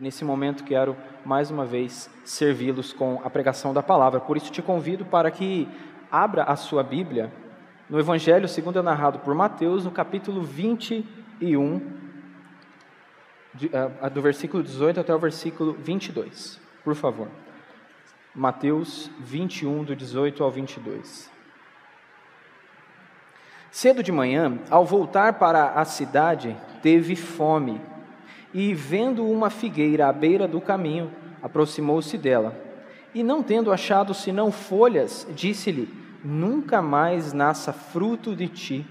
E nesse momento quero mais uma vez servi-los com a pregação da palavra. Por isso te convido para que abra a sua Bíblia no Evangelho segundo é narrado por Mateus, no capítulo 21, ah, do versículo 18 até o versículo 22. Por favor. Mateus 21, do 18 ao 22. Cedo de manhã, ao voltar para a cidade, teve fome e, vendo uma figueira à beira do caminho, aproximou-se dela. E, não tendo achado senão folhas, disse-lhe: Nunca mais nasça fruto de ti.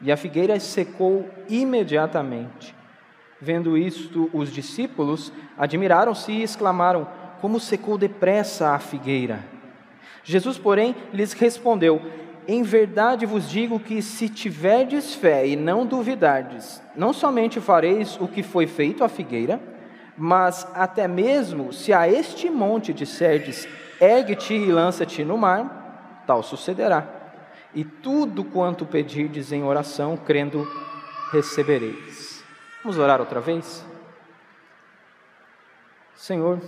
E a figueira secou imediatamente. Vendo isto, os discípulos admiraram-se e exclamaram: Como secou depressa a figueira! Jesus, porém, lhes respondeu: em verdade vos digo que se tiverdes fé e não duvidardes, não somente fareis o que foi feito à figueira, mas até mesmo se a este monte disserdes, ergue-te e lança-te no mar, tal sucederá. E tudo quanto pedirdes em oração, crendo, recebereis. Vamos orar outra vez? Senhor,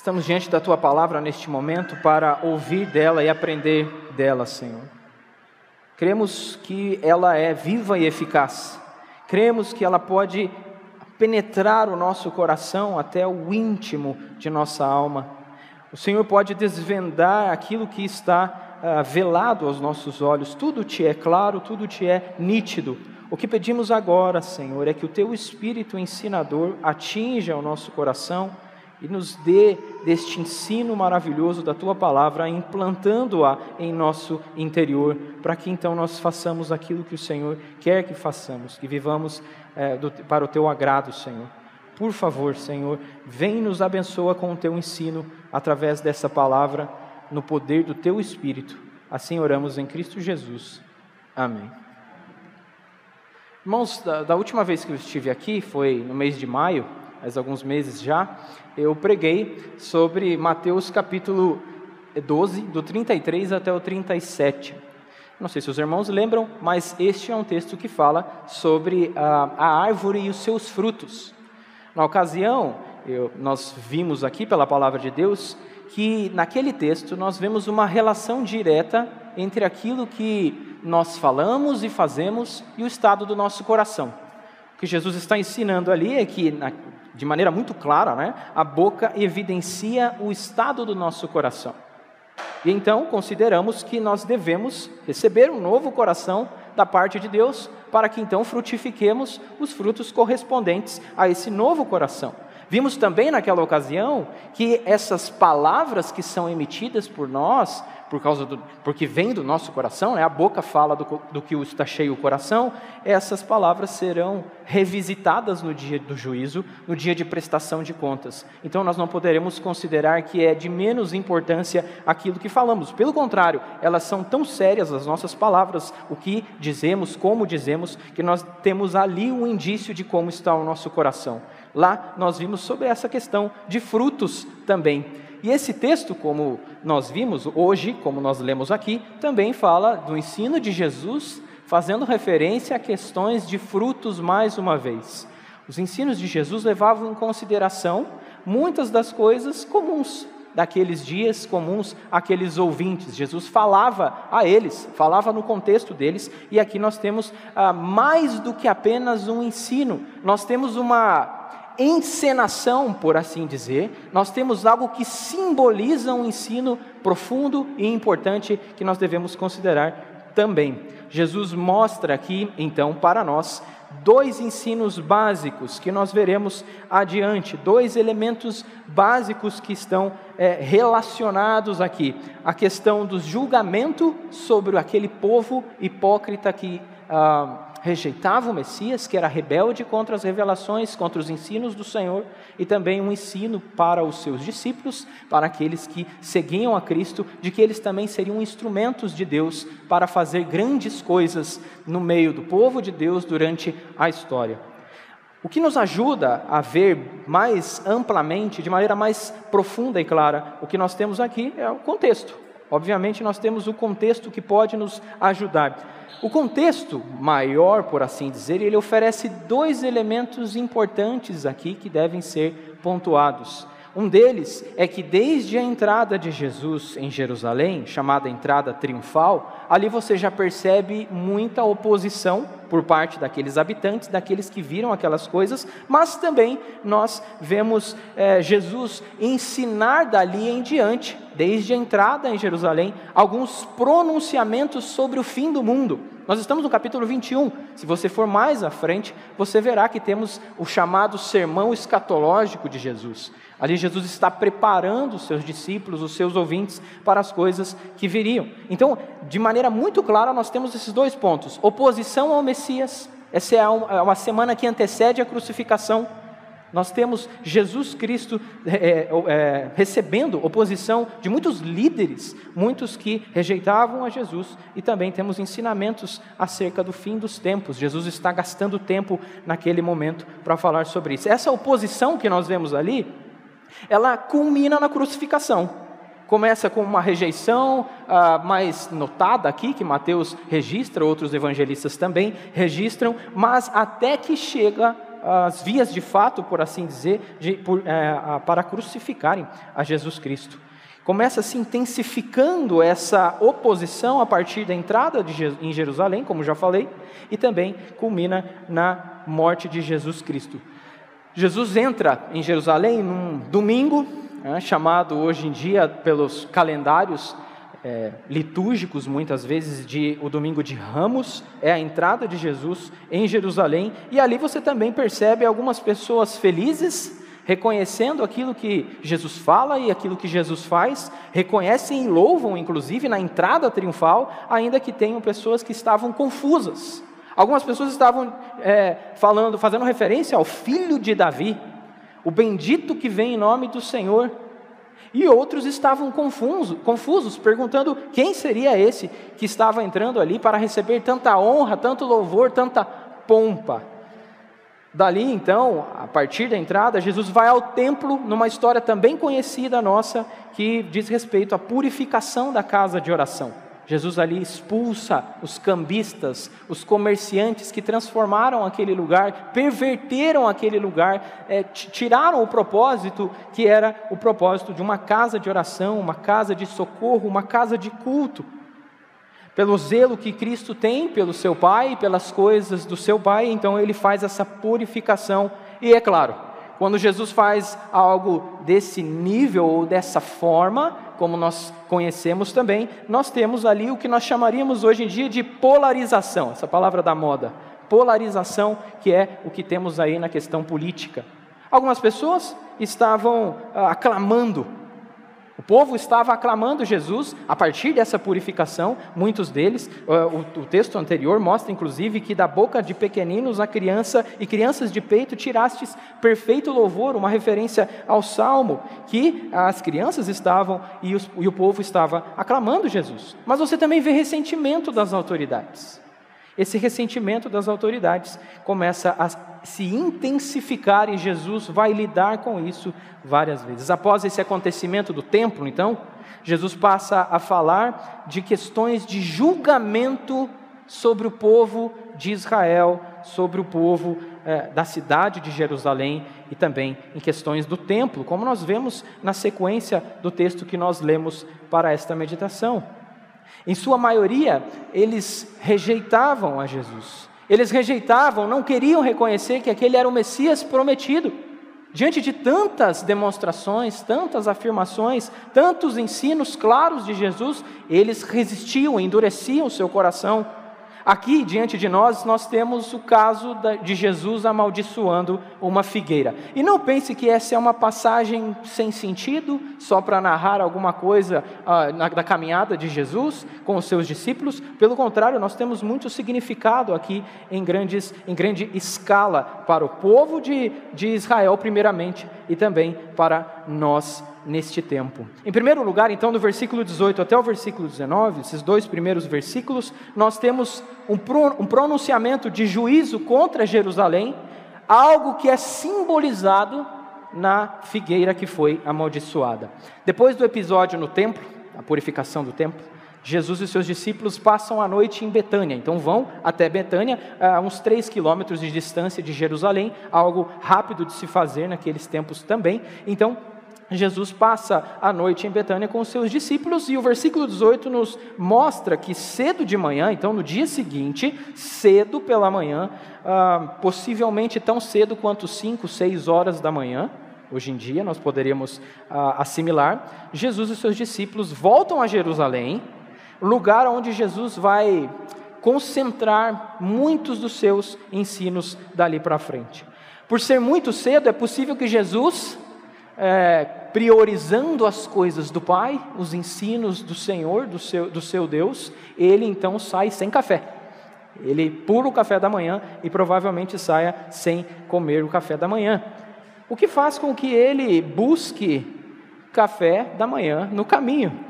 Estamos diante da tua palavra neste momento para ouvir dela e aprender dela, Senhor. Cremos que ela é viva e eficaz. Cremos que ela pode penetrar o nosso coração até o íntimo de nossa alma. O Senhor pode desvendar aquilo que está uh, velado aos nossos olhos. Tudo te é claro, tudo te é nítido. O que pedimos agora, Senhor, é que o teu Espírito ensinador atinja o nosso coração e nos dê deste ensino maravilhoso da tua palavra, implantando-a em nosso interior, para que então nós façamos aquilo que o Senhor quer que façamos, que vivamos é, do, para o teu agrado, Senhor. Por favor, Senhor, vem nos abençoa com o teu ensino através dessa palavra, no poder do teu Espírito. Assim oramos em Cristo Jesus. Amém. Irmãos, da, da última vez que eu estive aqui, foi no mês de maio, faz alguns meses já, eu preguei sobre Mateus capítulo 12, do 33 até o 37. Não sei se os irmãos lembram, mas este é um texto que fala sobre a, a árvore e os seus frutos. Na ocasião, eu, nós vimos aqui pela palavra de Deus que naquele texto nós vemos uma relação direta entre aquilo que nós falamos e fazemos e o estado do nosso coração. O que Jesus está ensinando ali é que de maneira muito clara, né? a boca evidencia o estado do nosso coração. E então consideramos que nós devemos receber um novo coração da parte de Deus, para que então frutifiquemos os frutos correspondentes a esse novo coração. Vimos também naquela ocasião que essas palavras que são emitidas por nós por causa do, porque vem do nosso coração, né? a boca fala do, do que está cheio o coração, essas palavras serão revisitadas no dia do juízo, no dia de prestação de contas. Então nós não poderemos considerar que é de menos importância aquilo que falamos. Pelo contrário, elas são tão sérias as nossas palavras, o que dizemos, como dizemos, que nós temos ali um indício de como está o nosso coração. Lá nós vimos sobre essa questão de frutos também. E esse texto, como nós vimos hoje, como nós lemos aqui, também fala do ensino de Jesus, fazendo referência a questões de frutos mais uma vez. Os ensinos de Jesus levavam em consideração muitas das coisas comuns daqueles dias comuns àqueles ouvintes. Jesus falava a eles, falava no contexto deles, e aqui nós temos ah, mais do que apenas um ensino, nós temos uma encenação, por assim dizer, nós temos algo que simboliza um ensino profundo e importante que nós devemos considerar também. Jesus mostra aqui, então, para nós, dois ensinos básicos que nós veremos adiante, dois elementos básicos que estão é, relacionados aqui: a questão do julgamento sobre aquele povo hipócrita que. Ah, rejeitava o Messias, que era rebelde contra as revelações, contra os ensinos do Senhor, e também um ensino para os seus discípulos, para aqueles que seguiam a Cristo, de que eles também seriam instrumentos de Deus para fazer grandes coisas no meio do povo de Deus durante a história. O que nos ajuda a ver mais amplamente, de maneira mais profunda e clara, o que nós temos aqui é o contexto. Obviamente, nós temos o contexto que pode nos ajudar. O contexto maior, por assim dizer, ele oferece dois elementos importantes aqui que devem ser pontuados. Um deles é que desde a entrada de Jesus em Jerusalém, chamada entrada triunfal, ali você já percebe muita oposição por parte daqueles habitantes, daqueles que viram aquelas coisas, mas também nós vemos é, Jesus ensinar dali em diante, desde a entrada em Jerusalém, alguns pronunciamentos sobre o fim do mundo. Nós estamos no capítulo 21. Se você for mais à frente, você verá que temos o chamado sermão escatológico de Jesus. Ali Jesus está preparando os seus discípulos, os seus ouvintes, para as coisas que viriam. Então, de maneira muito clara, nós temos esses dois pontos: oposição ao Messias. Essa é, é uma semana que antecede a crucificação. Nós temos Jesus Cristo é, é, é, recebendo oposição de muitos líderes, muitos que rejeitavam a Jesus, e também temos ensinamentos acerca do fim dos tempos. Jesus está gastando tempo naquele momento para falar sobre isso. Essa oposição que nós vemos ali ela culmina na crucificação. Começa com uma rejeição ah, mais notada aqui, que Mateus registra, outros evangelistas também registram, mas até que chega às vias de fato, por assim dizer, de, por, é, para crucificarem a Jesus Cristo. Começa se intensificando essa oposição a partir da entrada em Jerusalém, como já falei, e também culmina na morte de Jesus Cristo. Jesus entra em Jerusalém num domingo, né, chamado hoje em dia pelos calendários é, litúrgicos, muitas vezes, de o domingo de Ramos, é a entrada de Jesus em Jerusalém, e ali você também percebe algumas pessoas felizes, reconhecendo aquilo que Jesus fala e aquilo que Jesus faz, reconhecem e louvam, inclusive, na entrada triunfal, ainda que tenham pessoas que estavam confusas. Algumas pessoas estavam é, falando, fazendo referência ao filho de Davi, o bendito que vem em nome do Senhor. E outros estavam confuso, confusos, perguntando quem seria esse que estava entrando ali para receber tanta honra, tanto louvor, tanta pompa. Dali então, a partir da entrada, Jesus vai ao templo, numa história também conhecida nossa, que diz respeito à purificação da casa de oração. Jesus ali expulsa os cambistas, os comerciantes que transformaram aquele lugar, perverteram aquele lugar, é, tiraram o propósito que era o propósito de uma casa de oração, uma casa de socorro, uma casa de culto. Pelo zelo que Cristo tem pelo seu Pai, pelas coisas do seu Pai, então ele faz essa purificação. E é claro, quando Jesus faz algo desse nível ou dessa forma, como nós conhecemos também, nós temos ali o que nós chamaríamos hoje em dia de polarização, essa palavra da moda. Polarização, que é o que temos aí na questão política. Algumas pessoas estavam ah, aclamando o povo estava aclamando Jesus a partir dessa purificação, muitos deles, o, texto anterior mostra inclusive que da boca de pequeninos a criança e crianças de peito tirastes perfeito louvor, uma referência ao salmo, que as crianças estavam e, e o povo estava aclamando Jesus. Mas você também vê ressentimento das autoridades. Esse ressentimento das autoridades começa a se intensificar e Jesus vai lidar com isso várias vezes. Após esse acontecimento do templo, então, Jesus passa a falar de questões de julgamento sobre o povo de Israel, sobre o povo eh, da cidade de Jerusalém e também em questões do templo, como nós vemos na sequência do texto que nós lemos para esta meditação. Em sua maioria, eles rejeitavam a Jesus. Eles rejeitavam, não queriam reconhecer que aquele era o Messias prometido. Diante de tantas demonstrações, tantas afirmações, tantos ensinos claros de Jesus, eles resistiam, endureciam seu coração Aqui diante de nós, nós temos o caso de Jesus amaldiçoando uma figueira. E não pense que essa é uma passagem sem sentido, só para narrar alguma coisa ah, na, da caminhada de Jesus com os seus discípulos. Pelo contrário, nós temos muito significado aqui em, grandes, em grande escala para o povo de, de Israel, primeiramente, e também para nós neste tempo. Em primeiro lugar, então, do versículo 18 até o versículo 19, esses dois primeiros versículos, nós temos um pronunciamento de juízo contra Jerusalém, algo que é simbolizado na figueira que foi amaldiçoada. Depois do episódio no templo, a purificação do templo, Jesus e seus discípulos passam a noite em Betânia. Então vão até Betânia, a uns três quilômetros de distância de Jerusalém, algo rápido de se fazer naqueles tempos também. Então Jesus passa a noite em Betânia com os seus discípulos e o versículo 18 nos mostra que cedo de manhã, então no dia seguinte, cedo pela manhã, ah, possivelmente tão cedo quanto 5, 6 horas da manhã, hoje em dia nós poderíamos ah, assimilar, Jesus e seus discípulos voltam a Jerusalém, lugar onde Jesus vai concentrar muitos dos seus ensinos dali para frente. Por ser muito cedo, é possível que Jesus é, priorizando as coisas do Pai, os ensinos do Senhor, do seu, do seu Deus, ele então sai sem café. Ele pula o café da manhã e provavelmente saia sem comer o café da manhã. O que faz com que ele busque café da manhã no caminho.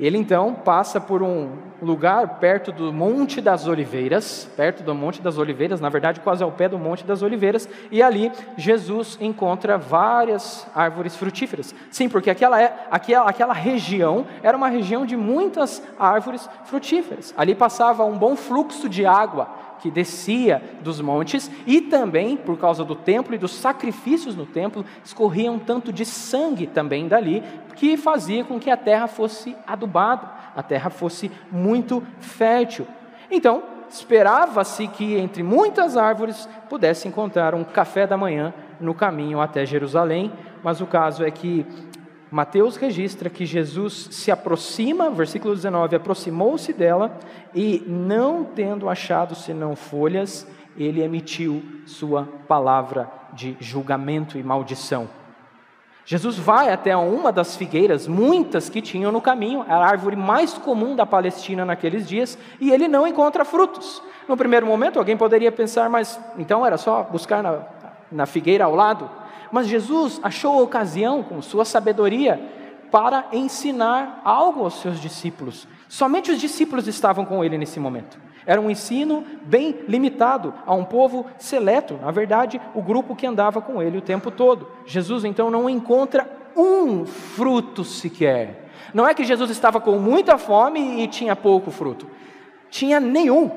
Ele então passa por um lugar perto do Monte das Oliveiras, perto do Monte das Oliveiras, na verdade quase ao pé do Monte das Oliveiras, e ali Jesus encontra várias árvores frutíferas. Sim, porque aquela, é, aquela, aquela região era uma região de muitas árvores frutíferas. Ali passava um bom fluxo de água que descia dos montes, e também, por causa do templo e dos sacrifícios no templo, escorria um tanto de sangue também dali, que fazia com que a terra fosse adubada, a terra fosse muito fértil. Então, esperava-se que entre muitas árvores pudesse encontrar um café da manhã no caminho até Jerusalém, mas o caso é que Mateus registra que Jesus se aproxima, versículo 19, aproximou-se dela e, não tendo achado senão folhas, ele emitiu sua palavra de julgamento e maldição. Jesus vai até uma das figueiras, muitas que tinham no caminho, a árvore mais comum da Palestina naqueles dias, e ele não encontra frutos. No primeiro momento, alguém poderia pensar, mas então era só buscar na, na figueira ao lado? Mas Jesus achou a ocasião, com sua sabedoria, para ensinar algo aos seus discípulos. Somente os discípulos estavam com ele nesse momento. Era um ensino bem limitado a um povo seleto, na verdade, o grupo que andava com ele o tempo todo. Jesus então não encontra um fruto sequer. Não é que Jesus estava com muita fome e tinha pouco fruto. Tinha nenhum.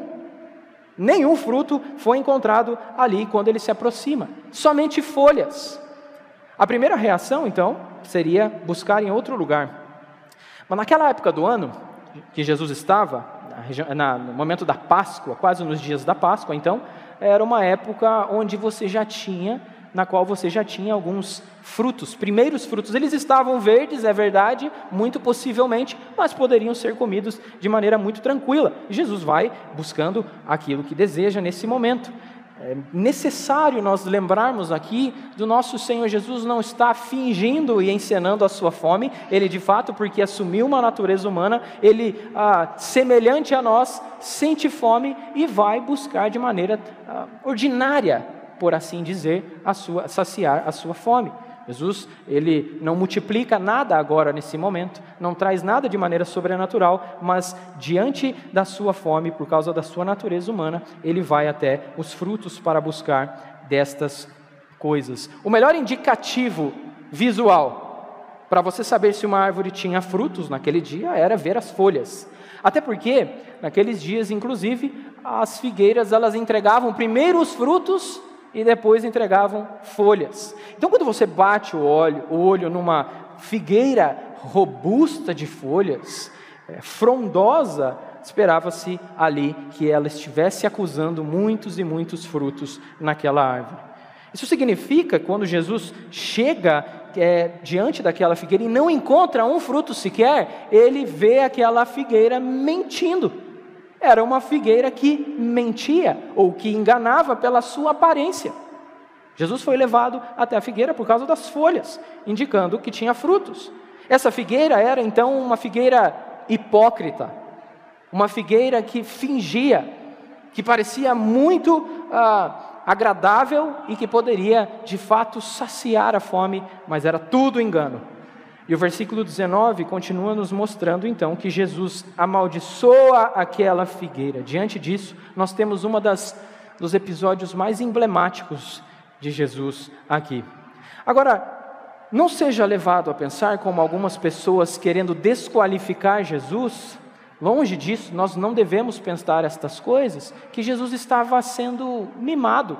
Nenhum fruto foi encontrado ali quando ele se aproxima. Somente folhas. A primeira reação, então, seria buscar em outro lugar. Mas naquela época do ano que Jesus estava, no momento da Páscoa, quase nos dias da Páscoa, então, era uma época onde você já tinha, na qual você já tinha alguns frutos, primeiros frutos. Eles estavam verdes, é verdade, muito possivelmente, mas poderiam ser comidos de maneira muito tranquila. Jesus vai buscando aquilo que deseja nesse momento. É necessário nós lembrarmos aqui do nosso Senhor Jesus não está fingindo e encenando a sua fome, ele de fato, porque assumiu uma natureza humana, ele, ah, semelhante a nós, sente fome e vai buscar de maneira ah, ordinária, por assim dizer, a sua, saciar a sua fome. Jesus, ele não multiplica nada agora nesse momento, não traz nada de maneira sobrenatural, mas diante da sua fome, por causa da sua natureza humana, ele vai até os frutos para buscar destas coisas. O melhor indicativo visual para você saber se uma árvore tinha frutos naquele dia era ver as folhas. Até porque, naqueles dias, inclusive, as figueiras elas entregavam primeiro os frutos e depois entregavam folhas. Então, quando você bate o olho, o olho numa figueira robusta de folhas, é, frondosa, esperava-se ali que ela estivesse acusando muitos e muitos frutos naquela árvore. Isso significa, quando Jesus chega é, diante daquela figueira e não encontra um fruto sequer, ele vê aquela figueira mentindo era uma figueira que mentia ou que enganava pela sua aparência. Jesus foi levado até a figueira por causa das folhas, indicando que tinha frutos. Essa figueira era então uma figueira hipócrita, uma figueira que fingia, que parecia muito ah, agradável e que poderia de fato saciar a fome, mas era tudo engano. E o versículo 19 continua nos mostrando então que Jesus amaldiçoa aquela figueira. Diante disso, nós temos uma das dos episódios mais emblemáticos de Jesus aqui. Agora, não seja levado a pensar como algumas pessoas querendo desqualificar Jesus, longe disso, nós não devemos pensar estas coisas, que Jesus estava sendo mimado,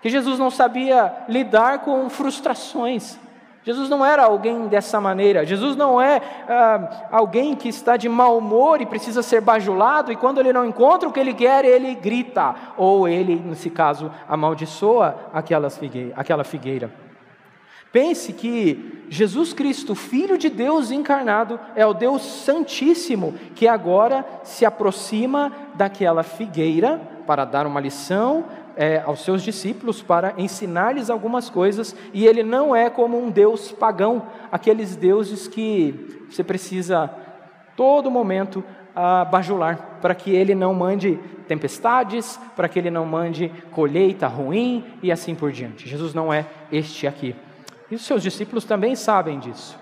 que Jesus não sabia lidar com frustrações, Jesus não era alguém dessa maneira. Jesus não é ah, alguém que está de mau humor e precisa ser bajulado, e quando ele não encontra o que ele quer, ele grita, ou ele, nesse caso, amaldiçoa aquela figueira. Aquela figueira. Pense que Jesus Cristo, Filho de Deus encarnado, é o Deus Santíssimo que agora se aproxima daquela figueira para dar uma lição, é, aos seus discípulos para ensinar-lhes algumas coisas, e ele não é como um Deus pagão, aqueles deuses que você precisa todo momento a bajular, para que ele não mande tempestades, para que ele não mande colheita ruim e assim por diante. Jesus não é este aqui. E os seus discípulos também sabem disso.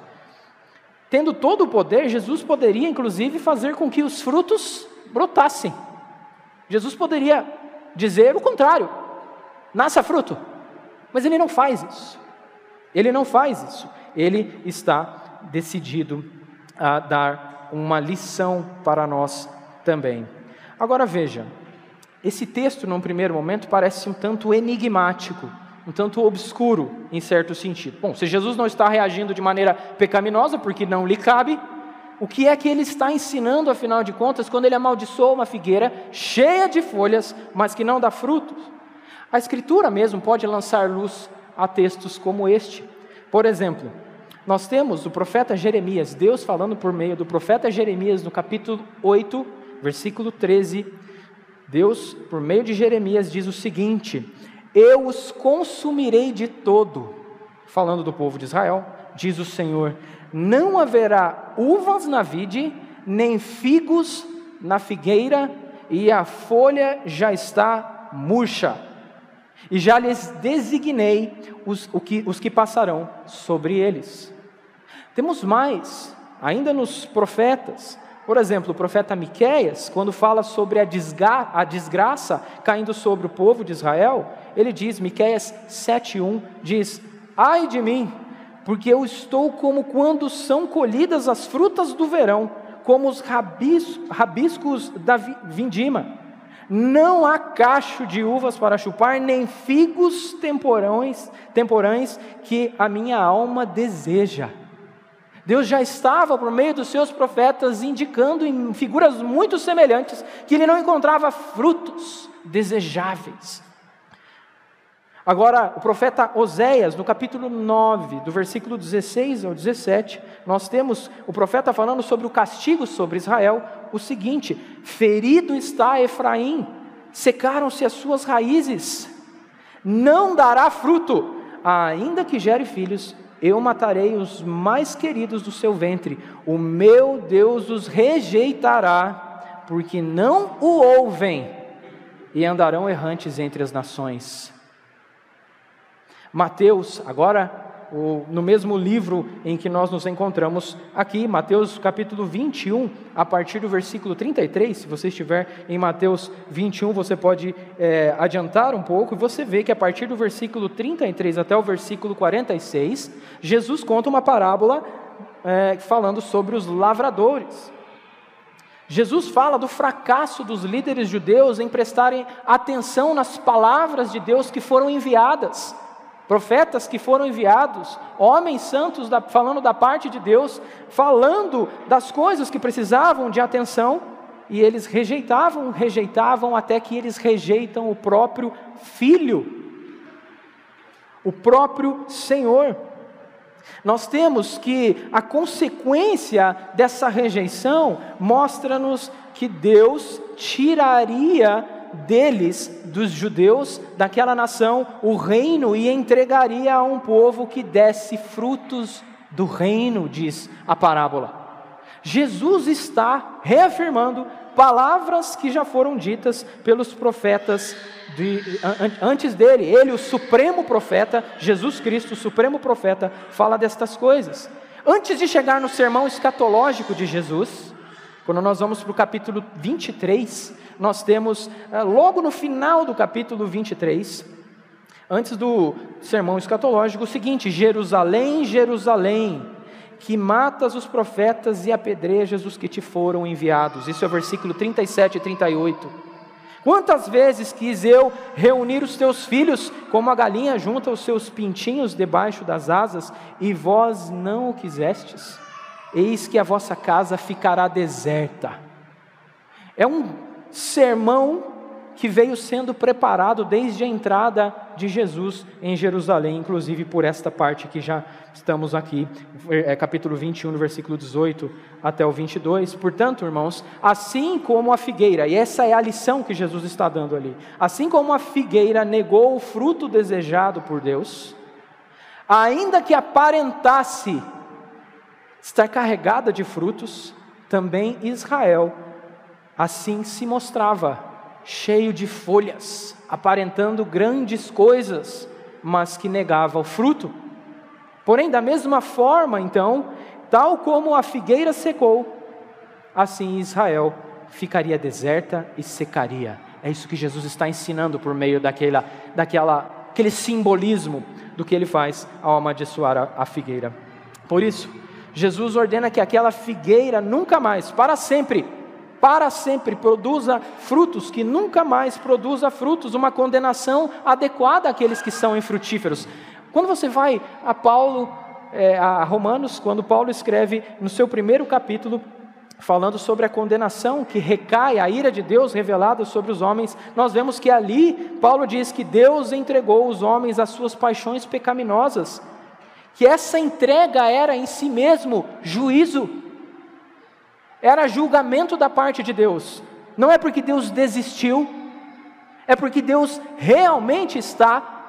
Tendo todo o poder, Jesus poderia inclusive fazer com que os frutos brotassem. Jesus poderia dizer o contrário: nasça fruto. Mas ele não faz isso. Ele não faz isso. Ele está decidido a dar uma lição para nós também. Agora veja, esse texto, num primeiro momento, parece um tanto enigmático, um tanto obscuro, em certo sentido. Bom, se Jesus não está reagindo de maneira pecaminosa, porque não lhe cabe, o que é que ele está ensinando, afinal de contas, quando ele amaldiçoa uma figueira cheia de folhas, mas que não dá frutos? A Escritura mesmo pode lançar luz a textos como este. Por exemplo, nós temos o profeta Jeremias, Deus falando por meio do profeta Jeremias no capítulo 8, versículo 13. Deus, por meio de Jeremias, diz o seguinte: Eu os consumirei de todo, falando do povo de Israel, diz o Senhor, não haverá uvas na vide, nem figos na figueira, e a folha já está murcha. E já lhes designei os, que, os que passarão sobre eles. Temos mais, ainda nos profetas. Por exemplo, o profeta Miqueias, quando fala sobre a, desga, a desgraça caindo sobre o povo de Israel, ele diz, Miqueias 7:1 diz: Ai de mim, porque eu estou como quando são colhidas as frutas do verão, como os rabiscos da vindima. Não há cacho de uvas para chupar, nem figos temporões, temporães que a minha alma deseja. Deus já estava, por meio dos seus profetas, indicando em figuras muito semelhantes que ele não encontrava frutos desejáveis. Agora, o profeta Oséias, no capítulo 9, do versículo 16 ao 17, nós temos o profeta falando sobre o castigo sobre Israel, o seguinte: Ferido está Efraim, secaram-se as suas raízes, não dará fruto, ainda que gere filhos, eu matarei os mais queridos do seu ventre, o meu Deus os rejeitará, porque não o ouvem, e andarão errantes entre as nações. Mateus, agora, no mesmo livro em que nós nos encontramos aqui, Mateus capítulo 21, a partir do versículo 33, se você estiver em Mateus 21, você pode é, adiantar um pouco, e você vê que a partir do versículo 33 até o versículo 46, Jesus conta uma parábola é, falando sobre os lavradores. Jesus fala do fracasso dos líderes judeus em prestarem atenção nas palavras de Deus que foram enviadas profetas que foram enviados, homens santos da, falando da parte de Deus, falando das coisas que precisavam de atenção, e eles rejeitavam, rejeitavam, até que eles rejeitam o próprio Filho, o próprio Senhor. Nós temos que a consequência dessa rejeição mostra-nos que Deus tiraria deles, dos judeus, daquela nação, o reino e entregaria a um povo que desse frutos do reino, diz a parábola. Jesus está reafirmando palavras que já foram ditas pelos profetas de, antes dele. Ele, o supremo profeta, Jesus Cristo, o supremo profeta, fala destas coisas. Antes de chegar no sermão escatológico de Jesus, quando nós vamos para o capítulo 23, nós temos, eh, logo no final do capítulo 23, antes do sermão escatológico, o seguinte: Jerusalém, Jerusalém, que matas os profetas e apedrejas os que te foram enviados. Isso é o versículo 37 e 38. Quantas vezes quis eu reunir os teus filhos, como a galinha junta os seus pintinhos debaixo das asas, e vós não o quisestes? Eis que a vossa casa ficará deserta. É um sermão que veio sendo preparado desde a entrada de Jesus em Jerusalém, inclusive por esta parte que já estamos aqui, é, capítulo 21, versículo 18 até o 22. Portanto, irmãos, assim como a figueira, e essa é a lição que Jesus está dando ali, assim como a figueira negou o fruto desejado por Deus, ainda que aparentasse estar carregada de frutos, também Israel assim se mostrava cheio de folhas, aparentando grandes coisas, mas que negava o fruto. Porém, da mesma forma, então, tal como a figueira secou, assim Israel ficaria deserta e secaria. É isso que Jesus está ensinando por meio daquela, daquela, aquele simbolismo do que ele faz ao amaldiçoar a, a figueira. Por isso, Jesus ordena que aquela figueira nunca mais, para sempre, para sempre produza frutos, que nunca mais produza frutos, uma condenação adequada àqueles que são infrutíferos. Quando você vai a Paulo, é, a Romanos, quando Paulo escreve no seu primeiro capítulo, falando sobre a condenação que recai, a ira de Deus revelada sobre os homens, nós vemos que ali Paulo diz que Deus entregou os homens às suas paixões pecaminosas, que essa entrega era em si mesmo juízo era julgamento da parte de Deus. Não é porque Deus desistiu, é porque Deus realmente está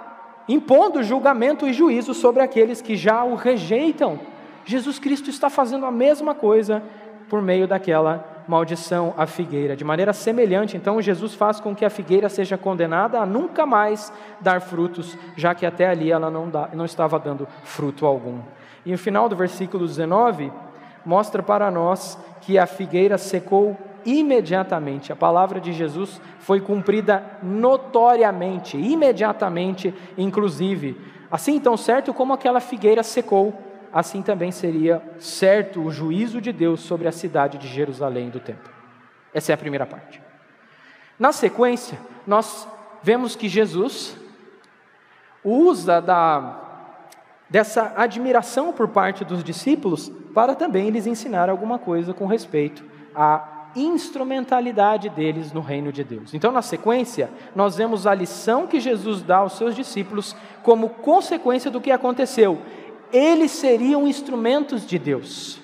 impondo julgamento e juízo sobre aqueles que já o rejeitam. Jesus Cristo está fazendo a mesma coisa por meio daquela maldição à figueira. De maneira semelhante, então, Jesus faz com que a figueira seja condenada a nunca mais dar frutos, já que até ali ela não, dá, não estava dando fruto algum. E no final do versículo 19, mostra para nós que a figueira secou imediatamente. A palavra de Jesus foi cumprida notoriamente, imediatamente, inclusive. Assim, tão certo como aquela figueira secou, assim também seria certo o juízo de Deus sobre a cidade de Jerusalém do templo. Essa é a primeira parte. Na sequência, nós vemos que Jesus usa da dessa admiração por parte dos discípulos para também lhes ensinar alguma coisa com respeito à instrumentalidade deles no reino de Deus. Então, na sequência, nós vemos a lição que Jesus dá aos seus discípulos como consequência do que aconteceu. Eles seriam instrumentos de Deus.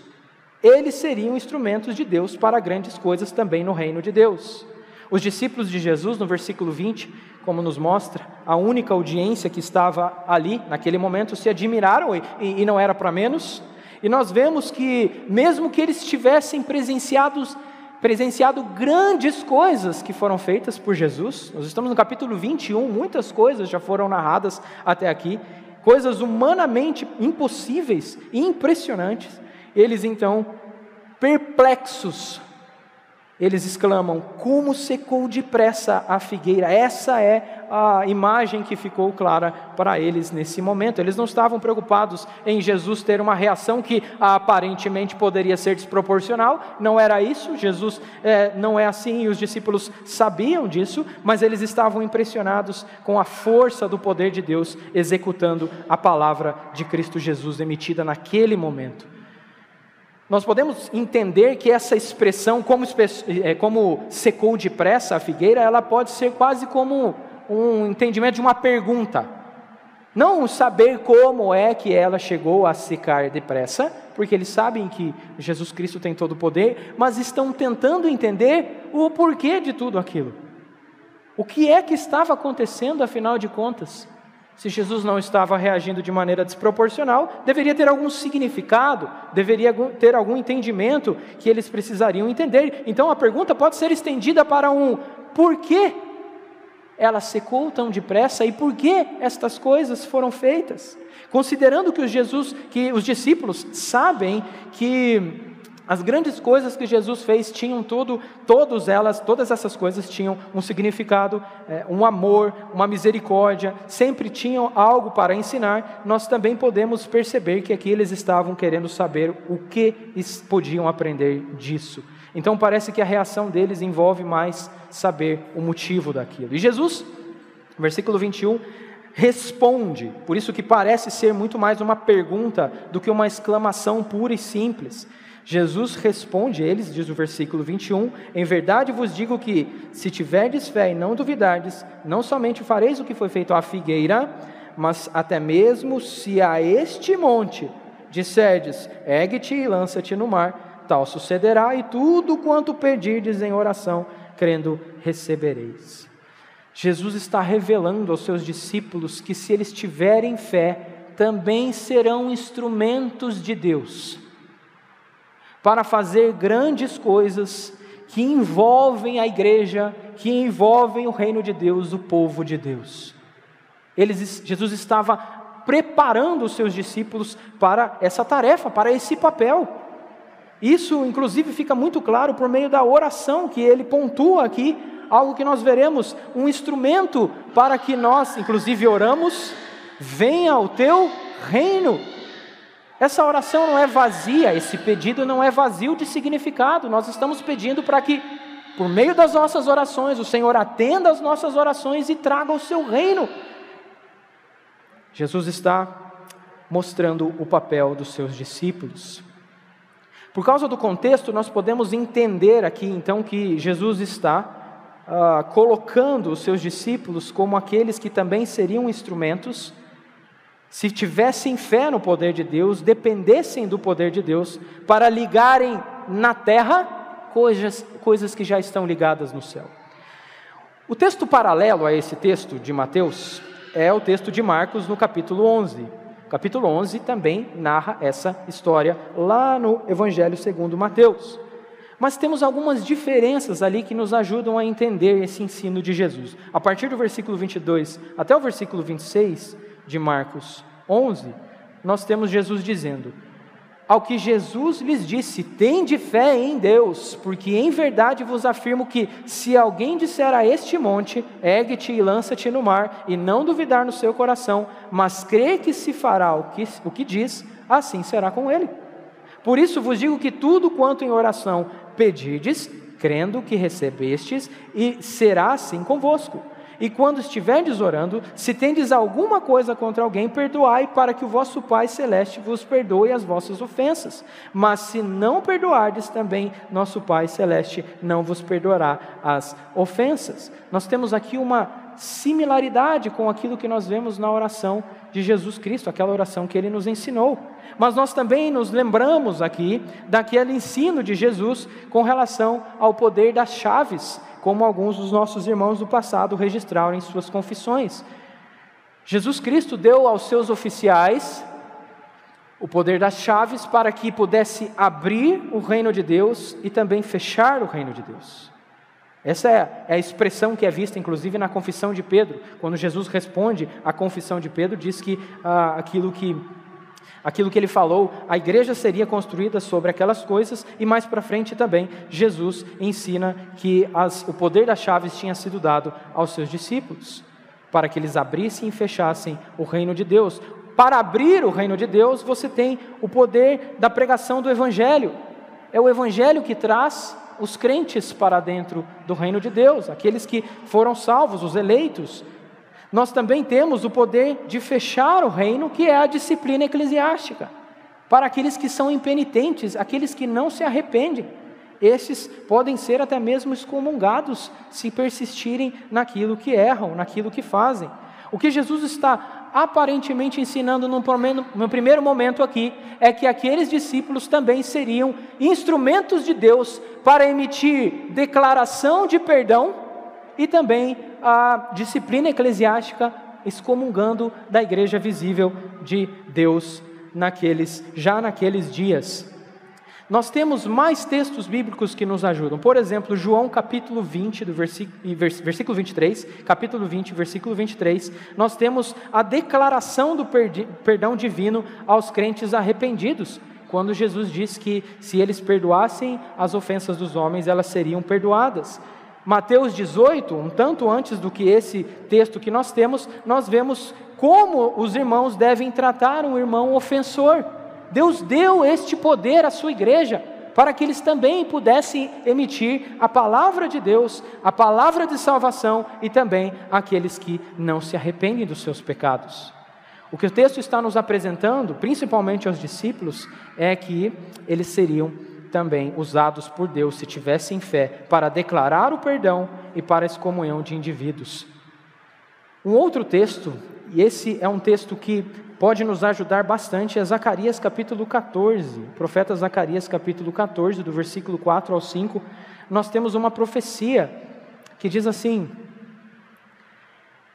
Eles seriam instrumentos de Deus para grandes coisas também no reino de Deus. Os discípulos de Jesus, no versículo 20, como nos mostra, a única audiência que estava ali, naquele momento, se admiraram e, e não era para menos. E nós vemos que, mesmo que eles tivessem presenciados, presenciado grandes coisas que foram feitas por Jesus, nós estamos no capítulo 21, muitas coisas já foram narradas até aqui, coisas humanamente impossíveis e impressionantes. Eles então, perplexos, eles exclamam: Como secou depressa a figueira? Essa é a imagem que ficou clara para eles nesse momento. Eles não estavam preocupados em Jesus ter uma reação que aparentemente poderia ser desproporcional, não era isso. Jesus é, não é assim e os discípulos sabiam disso, mas eles estavam impressionados com a força do poder de Deus executando a palavra de Cristo Jesus emitida naquele momento nós podemos entender que essa expressão, como, é, como secou depressa a figueira, ela pode ser quase como um entendimento de uma pergunta. Não saber como é que ela chegou a secar depressa, porque eles sabem que Jesus Cristo tem todo o poder, mas estão tentando entender o porquê de tudo aquilo. O que é que estava acontecendo, afinal de contas? Se Jesus não estava reagindo de maneira desproporcional, deveria ter algum significado, deveria ter algum entendimento que eles precisariam entender. Então a pergunta pode ser estendida para um por que ela secou tão depressa e por que estas coisas foram feitas? Considerando que os Jesus, que os discípulos sabem que As grandes coisas que Jesus fez tinham tudo, todas elas, todas essas coisas tinham um significado, é, um amor, uma misericórdia, sempre tinham algo para ensinar. Nós também podemos perceber que aqui eles estavam querendo saber o que podiam aprender disso. Então parece que a reação deles envolve mais saber o motivo daquilo. E Jesus, versículo 21, responde, por isso que parece ser muito mais uma pergunta do que uma exclamação pura e simples. Jesus responde a eles, diz o versículo 21, em verdade vos digo que, se tiverdes fé e não duvidardes, não somente fareis o que foi feito à figueira, mas até mesmo se a este monte disserdes, ergue-te e lança-te no mar, tal sucederá, e tudo quanto pedirdes em oração, crendo, recebereis. Jesus está revelando aos seus discípulos que, se eles tiverem fé, também serão instrumentos de Deus para fazer grandes coisas que envolvem a igreja, que envolvem o reino de Deus, o povo de Deus. Eles, Jesus estava preparando os seus discípulos para essa tarefa, para esse papel. Isso, inclusive, fica muito claro por meio da oração que ele pontua aqui, algo que nós veremos, um instrumento para que nós, inclusive, oramos: venha o teu reino. Essa oração não é vazia, esse pedido não é vazio de significado. Nós estamos pedindo para que, por meio das nossas orações, o Senhor atenda às nossas orações e traga o seu reino. Jesus está mostrando o papel dos seus discípulos. Por causa do contexto, nós podemos entender aqui então que Jesus está uh, colocando os seus discípulos como aqueles que também seriam instrumentos se tivessem fé no poder de Deus, dependessem do poder de Deus, para ligarem na terra coisas, coisas que já estão ligadas no céu. O texto paralelo a esse texto de Mateus é o texto de Marcos no capítulo 11. O capítulo 11 também narra essa história lá no Evangelho segundo Mateus. Mas temos algumas diferenças ali que nos ajudam a entender esse ensino de Jesus. A partir do versículo 22 até o versículo 26, de Marcos 11, nós temos Jesus dizendo: Ao que Jesus lhes disse, tende fé em Deus, porque em verdade vos afirmo que, se alguém disser a este monte, ergue-te e lança-te no mar, e não duvidar no seu coração, mas crer que se fará o que, o que diz, assim será com ele. Por isso vos digo que tudo quanto em oração pedirdes, crendo que recebestes, e será assim convosco. E quando estiverdes orando, se tendes alguma coisa contra alguém, perdoai, para que o vosso Pai Celeste vos perdoe as vossas ofensas. Mas se não perdoardes, também nosso Pai Celeste não vos perdoará as ofensas. Nós temos aqui uma similaridade com aquilo que nós vemos na oração de Jesus Cristo, aquela oração que ele nos ensinou. Mas nós também nos lembramos aqui daquele ensino de Jesus com relação ao poder das chaves como alguns dos nossos irmãos do passado registraram em suas confissões. Jesus Cristo deu aos seus oficiais o poder das chaves para que pudesse abrir o reino de Deus e também fechar o reino de Deus. Essa é, é a expressão que é vista, inclusive, na confissão de Pedro. Quando Jesus responde à confissão de Pedro, diz que ah, aquilo que aquilo que ele falou, a igreja seria construída sobre aquelas coisas, e mais para frente também, Jesus ensina que as, o poder das chaves tinha sido dado aos seus discípulos, para que eles abrissem e fechassem o reino de Deus. Para abrir o reino de Deus, você tem o poder da pregação do Evangelho. É o Evangelho que traz os crentes para dentro do reino de Deus, aqueles que foram salvos, os eleitos, nós também temos o poder de fechar o reino, que é a disciplina eclesiástica. Para aqueles que são impenitentes, aqueles que não se arrependem, esses podem ser até mesmo excomungados se persistirem naquilo que erram, naquilo que fazem. O que Jesus está aparentemente ensinando no primeiro momento aqui é que aqueles discípulos também seriam instrumentos de Deus para emitir declaração de perdão e também a disciplina eclesiástica excomungando da igreja visível de Deus naqueles já naqueles dias. Nós temos mais textos bíblicos que nos ajudam. Por exemplo, João capítulo 20, do versículo, versículo 23, capítulo 20, versículo 23, nós temos a declaração do perdão divino aos crentes arrependidos, quando Jesus diz que se eles perdoassem as ofensas dos homens, elas seriam perdoadas. Mateus 18, um tanto antes do que esse texto que nós temos, nós vemos como os irmãos devem tratar um irmão ofensor. Deus deu este poder à sua igreja para que eles também pudessem emitir a palavra de Deus, a palavra de salvação e também aqueles que não se arrependem dos seus pecados. O que o texto está nos apresentando, principalmente aos discípulos, é que eles seriam também usados por Deus, se tivessem fé, para declarar o perdão e para a excomunhão de indivíduos. Um outro texto, e esse é um texto que pode nos ajudar bastante é Zacarias capítulo 14. O profeta Zacarias capítulo 14, do versículo 4 ao 5, nós temos uma profecia que diz assim: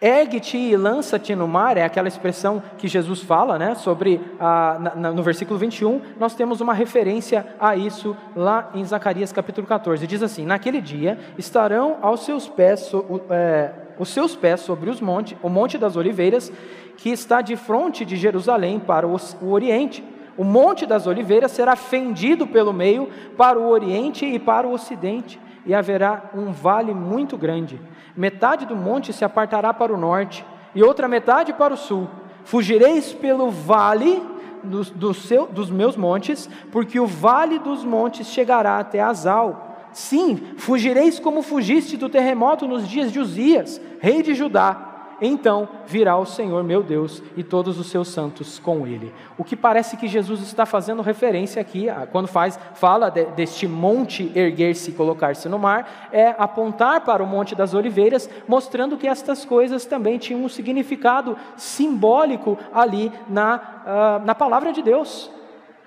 Ergue-te e lança-te no mar, é aquela expressão que Jesus fala, né, sobre, a, na, no versículo 21, nós temos uma referência a isso lá em Zacarias capítulo 14. Diz assim: Naquele dia estarão aos seus pés, é, os seus pés sobre os monte, o monte das oliveiras, que está de frente de Jerusalém para o, o oriente. O monte das oliveiras será fendido pelo meio para o oriente e para o ocidente, e haverá um vale muito grande. Metade do monte se apartará para o norte, e outra metade para o sul. Fugireis pelo vale do, do seu, dos meus montes, porque o vale dos montes chegará até Azal Sim, fugireis como fugiste do terremoto nos dias de Uzias, rei de Judá. Então virá o Senhor meu Deus e todos os seus santos com ele. O que parece que Jesus está fazendo referência aqui, quando faz, fala de, deste monte erguer-se e colocar-se no mar, é apontar para o Monte das Oliveiras, mostrando que estas coisas também tinham um significado simbólico ali na, uh, na palavra de Deus.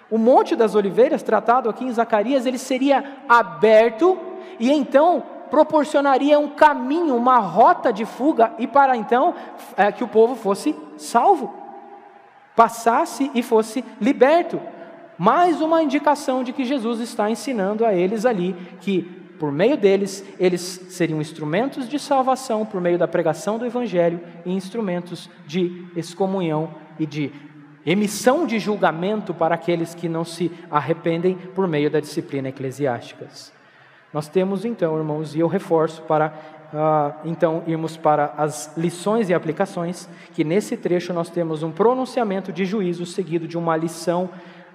O Monte das Oliveiras, tratado aqui em Zacarias, ele seria aberto e então proporcionaria um caminho, uma rota de fuga e para então é, que o povo fosse salvo, passasse e fosse liberto. Mais uma indicação de que Jesus está ensinando a eles ali que por meio deles eles seriam instrumentos de salvação por meio da pregação do evangelho e instrumentos de excomunhão e de emissão de julgamento para aqueles que não se arrependem por meio da disciplina eclesiástica. Nós temos então, irmãos, e eu reforço para uh, então irmos para as lições e aplicações, que nesse trecho nós temos um pronunciamento de juízo seguido de uma lição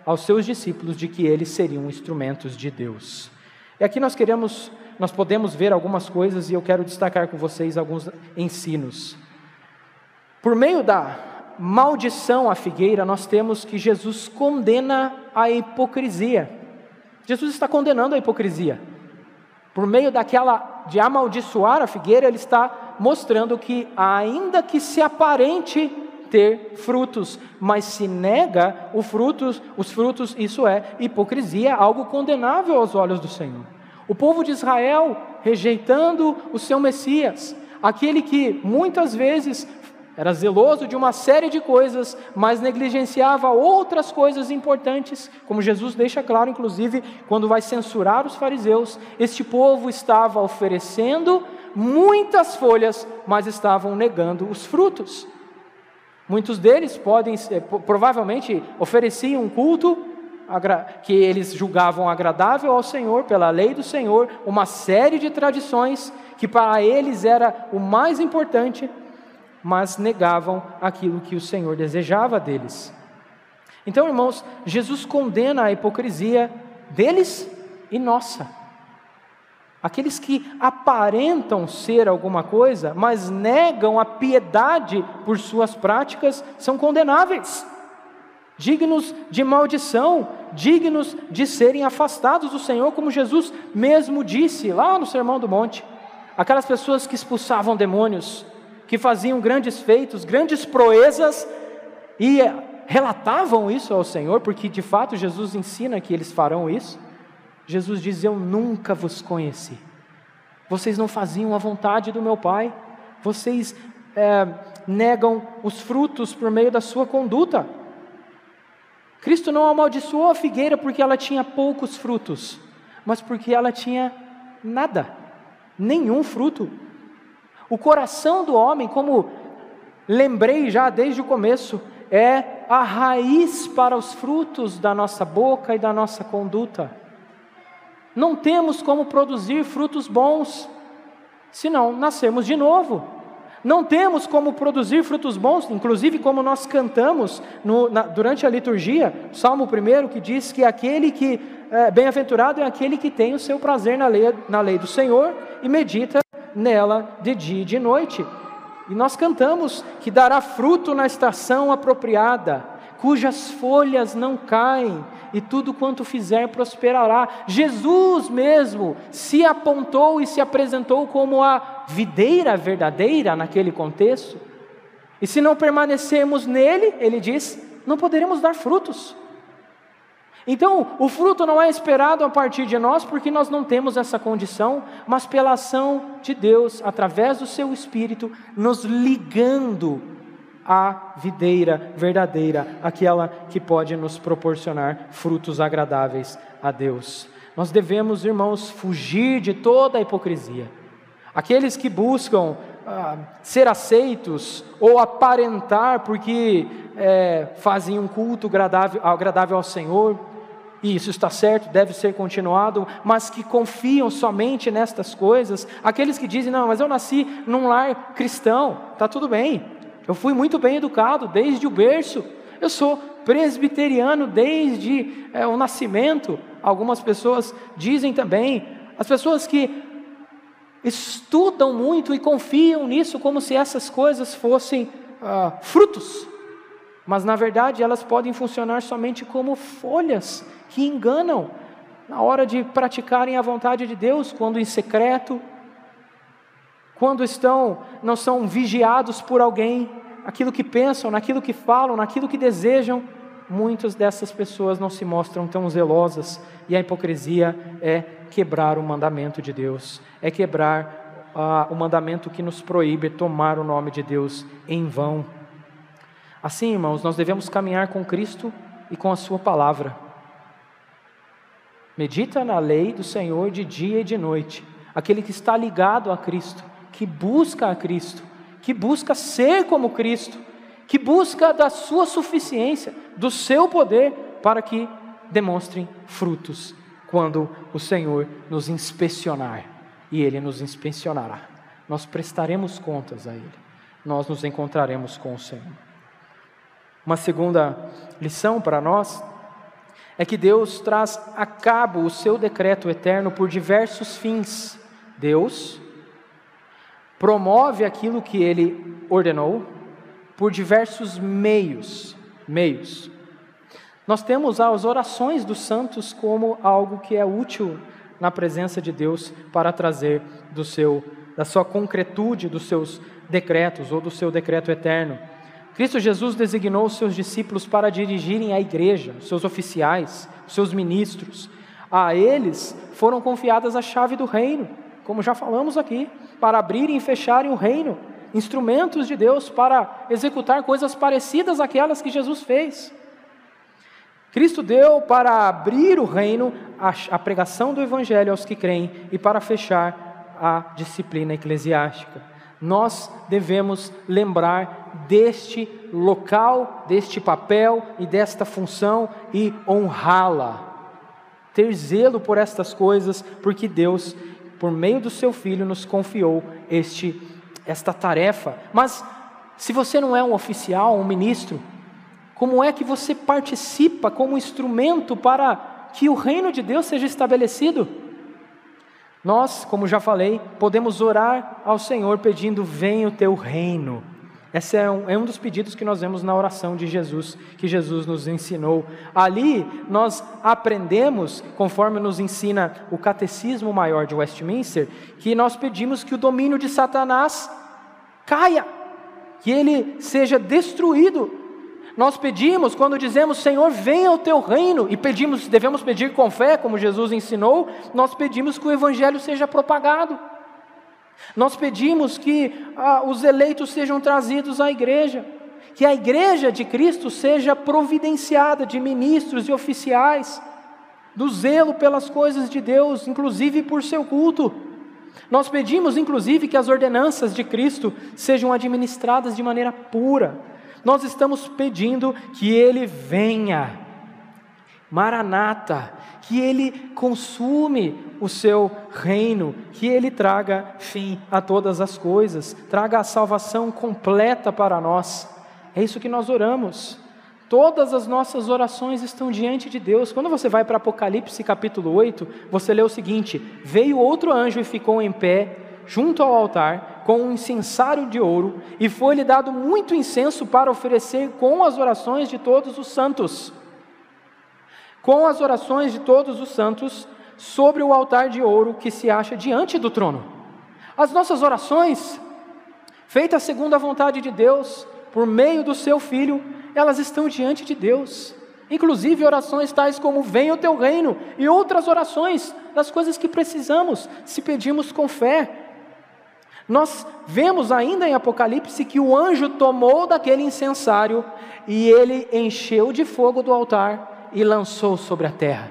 aos seus discípulos de que eles seriam instrumentos de Deus. E aqui nós queremos, nós podemos ver algumas coisas e eu quero destacar com vocês alguns ensinos. Por meio da maldição à figueira, nós temos que Jesus condena a hipocrisia. Jesus está condenando a hipocrisia. Por meio daquela de amaldiçoar a figueira, ele está mostrando que, ainda que se aparente ter frutos, mas se nega os frutos, os frutos, isso é hipocrisia, algo condenável aos olhos do Senhor. O povo de Israel rejeitando o seu Messias, aquele que muitas vezes era zeloso de uma série de coisas, mas negligenciava outras coisas importantes, como Jesus deixa claro, inclusive, quando vai censurar os fariseus. Este povo estava oferecendo muitas folhas, mas estavam negando os frutos. Muitos deles podem, provavelmente, ofereciam um culto que eles julgavam agradável ao Senhor, pela lei do Senhor, uma série de tradições que para eles era o mais importante, mas negavam aquilo que o Senhor desejava deles. Então, irmãos, Jesus condena a hipocrisia deles e nossa. Aqueles que aparentam ser alguma coisa, mas negam a piedade por suas práticas, são condenáveis, dignos de maldição, dignos de serem afastados do Senhor, como Jesus mesmo disse lá no Sermão do Monte. Aquelas pessoas que expulsavam demônios, que faziam grandes feitos, grandes proezas e relatavam isso ao Senhor, porque de fato Jesus ensina que eles farão isso. Jesus diz: Eu nunca vos conheci. Vocês não faziam a vontade do meu Pai, vocês é, negam os frutos por meio da sua conduta. Cristo não amaldiçoou a figueira porque ela tinha poucos frutos, mas porque ela tinha nada, nenhum fruto. O coração do homem, como lembrei já desde o começo, é a raiz para os frutos da nossa boca e da nossa conduta. Não temos como produzir frutos bons se não de novo. Não temos como produzir frutos bons, inclusive como nós cantamos no, na, durante a liturgia, Salmo 1, que diz que aquele que, é, bem-aventurado é aquele que tem o seu prazer na lei, na lei do Senhor e medita nela de dia e de noite. E nós cantamos que dará fruto na estação apropriada, cujas folhas não caem, e tudo quanto fizer prosperará. Jesus mesmo se apontou e se apresentou como a videira verdadeira naquele contexto. E se não permanecermos nele, ele diz, não poderemos dar frutos. Então, o fruto não é esperado a partir de nós, porque nós não temos essa condição, mas pela ação de Deus, através do seu Espírito, nos ligando à videira verdadeira, aquela que pode nos proporcionar frutos agradáveis a Deus. Nós devemos, irmãos, fugir de toda a hipocrisia. Aqueles que buscam ah, ser aceitos ou aparentar porque é, fazem um culto agradável, agradável ao Senhor, e isso está certo, deve ser continuado, mas que confiam somente nestas coisas, aqueles que dizem, não, mas eu nasci num lar cristão, está tudo bem, eu fui muito bem educado desde o berço. Eu sou presbiteriano desde é, o nascimento. Algumas pessoas dizem também. As pessoas que estudam muito e confiam nisso como se essas coisas fossem ah, frutos. Mas na verdade elas podem funcionar somente como folhas que enganam na hora de praticarem a vontade de Deus, quando em secreto, quando estão, não são vigiados por alguém, aquilo que pensam, naquilo que falam, naquilo que desejam, muitas dessas pessoas não se mostram tão zelosas, e a hipocrisia é quebrar o mandamento de Deus, é quebrar uh, o mandamento que nos proíbe tomar o nome de Deus em vão. Assim, irmãos, nós devemos caminhar com Cristo e com a Sua palavra. Medita na lei do Senhor de dia e de noite, aquele que está ligado a Cristo que busca a Cristo, que busca ser como Cristo, que busca da sua suficiência, do seu poder, para que demonstrem frutos quando o Senhor nos inspecionar, e Ele nos inspecionará. Nós prestaremos contas a Ele, nós nos encontraremos com o Senhor. Uma segunda lição para nós é que Deus traz a cabo o seu decreto eterno por diversos fins. Deus promove aquilo que ele ordenou por diversos meios, meios. Nós temos as orações dos santos como algo que é útil na presença de Deus para trazer do seu da sua concretude dos seus decretos ou do seu decreto eterno. Cristo Jesus designou os seus discípulos para dirigirem a igreja, seus oficiais, seus ministros. A eles foram confiadas a chave do reino como já falamos aqui, para abrirem e fecharem o reino, instrumentos de Deus para executar coisas parecidas àquelas que Jesus fez. Cristo deu para abrir o reino a pregação do Evangelho aos que creem e para fechar a disciplina eclesiástica. Nós devemos lembrar deste local, deste papel e desta função e honrá-la. Ter zelo por estas coisas, porque Deus por meio do seu filho, nos confiou este, esta tarefa. Mas, se você não é um oficial, um ministro, como é que você participa como instrumento para que o reino de Deus seja estabelecido? Nós, como já falei, podemos orar ao Senhor pedindo: venha o teu reino. Esse é um, é um dos pedidos que nós vemos na oração de Jesus, que Jesus nos ensinou. Ali nós aprendemos, conforme nos ensina o Catecismo Maior de Westminster, que nós pedimos que o domínio de Satanás caia, que ele seja destruído. Nós pedimos, quando dizemos Senhor, venha o teu reino, e pedimos, devemos pedir com fé, como Jesus ensinou, nós pedimos que o Evangelho seja propagado. Nós pedimos que ah, os eleitos sejam trazidos à igreja, que a igreja de Cristo seja providenciada de ministros e oficiais, do zelo pelas coisas de Deus, inclusive por seu culto. Nós pedimos, inclusive, que as ordenanças de Cristo sejam administradas de maneira pura. Nós estamos pedindo que Ele venha, Maranata, que Ele consume o seu reino, que Ele traga fim a todas as coisas, traga a salvação completa para nós. É isso que nós oramos. Todas as nossas orações estão diante de Deus. Quando você vai para Apocalipse capítulo 8, você lê o seguinte: Veio outro anjo e ficou em pé junto ao altar com um incensário de ouro, e foi-lhe dado muito incenso para oferecer com as orações de todos os santos. Com as orações de todos os santos sobre o altar de ouro que se acha diante do trono. As nossas orações, feitas segundo a vontade de Deus, por meio do seu filho, elas estão diante de Deus. Inclusive orações tais como venha o teu reino e outras orações das coisas que precisamos, se pedimos com fé. Nós vemos ainda em Apocalipse que o anjo tomou daquele incensário e ele encheu de fogo do altar e lançou sobre a terra.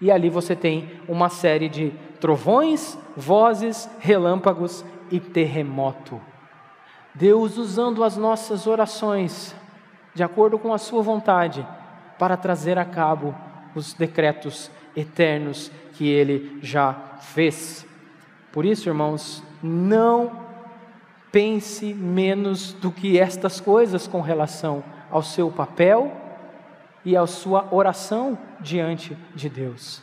E ali você tem uma série de trovões, vozes, relâmpagos e terremoto. Deus usando as nossas orações de acordo com a Sua vontade, para trazer a cabo os decretos eternos que Ele já fez. Por isso, irmãos, não pense menos do que estas coisas com relação ao seu papel e à sua oração diante de Deus,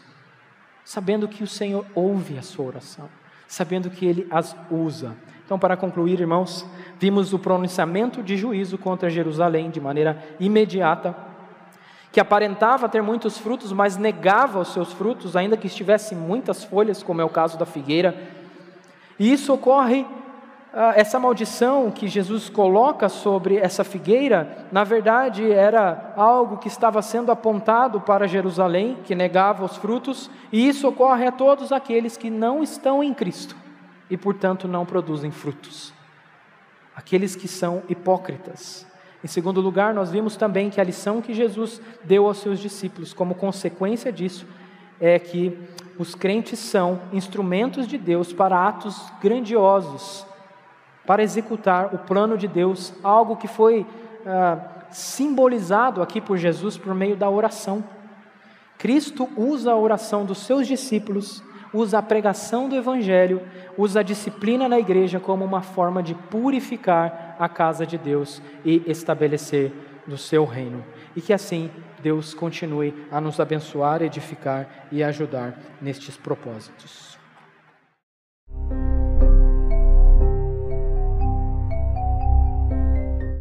sabendo que o Senhor ouve a sua oração, sabendo que Ele as usa. Então, para concluir, irmãos, vimos o pronunciamento de juízo contra Jerusalém de maneira imediata, que aparentava ter muitos frutos, mas negava os seus frutos, ainda que estivesse muitas folhas, como é o caso da figueira. E isso ocorre, essa maldição que Jesus coloca sobre essa figueira, na verdade era algo que estava sendo apontado para Jerusalém, que negava os frutos, e isso ocorre a todos aqueles que não estão em Cristo e, portanto, não produzem frutos. Aqueles que são hipócritas. Em segundo lugar, nós vimos também que a lição que Jesus deu aos seus discípulos, como consequência disso, é que os crentes são instrumentos de Deus para atos grandiosos, para executar o plano de Deus, algo que foi ah, simbolizado aqui por Jesus por meio da oração. Cristo usa a oração dos seus discípulos usa a pregação do Evangelho, usa a disciplina na igreja como uma forma de purificar a casa de Deus e estabelecer no seu reino. E que assim Deus continue a nos abençoar, edificar e ajudar nestes propósitos.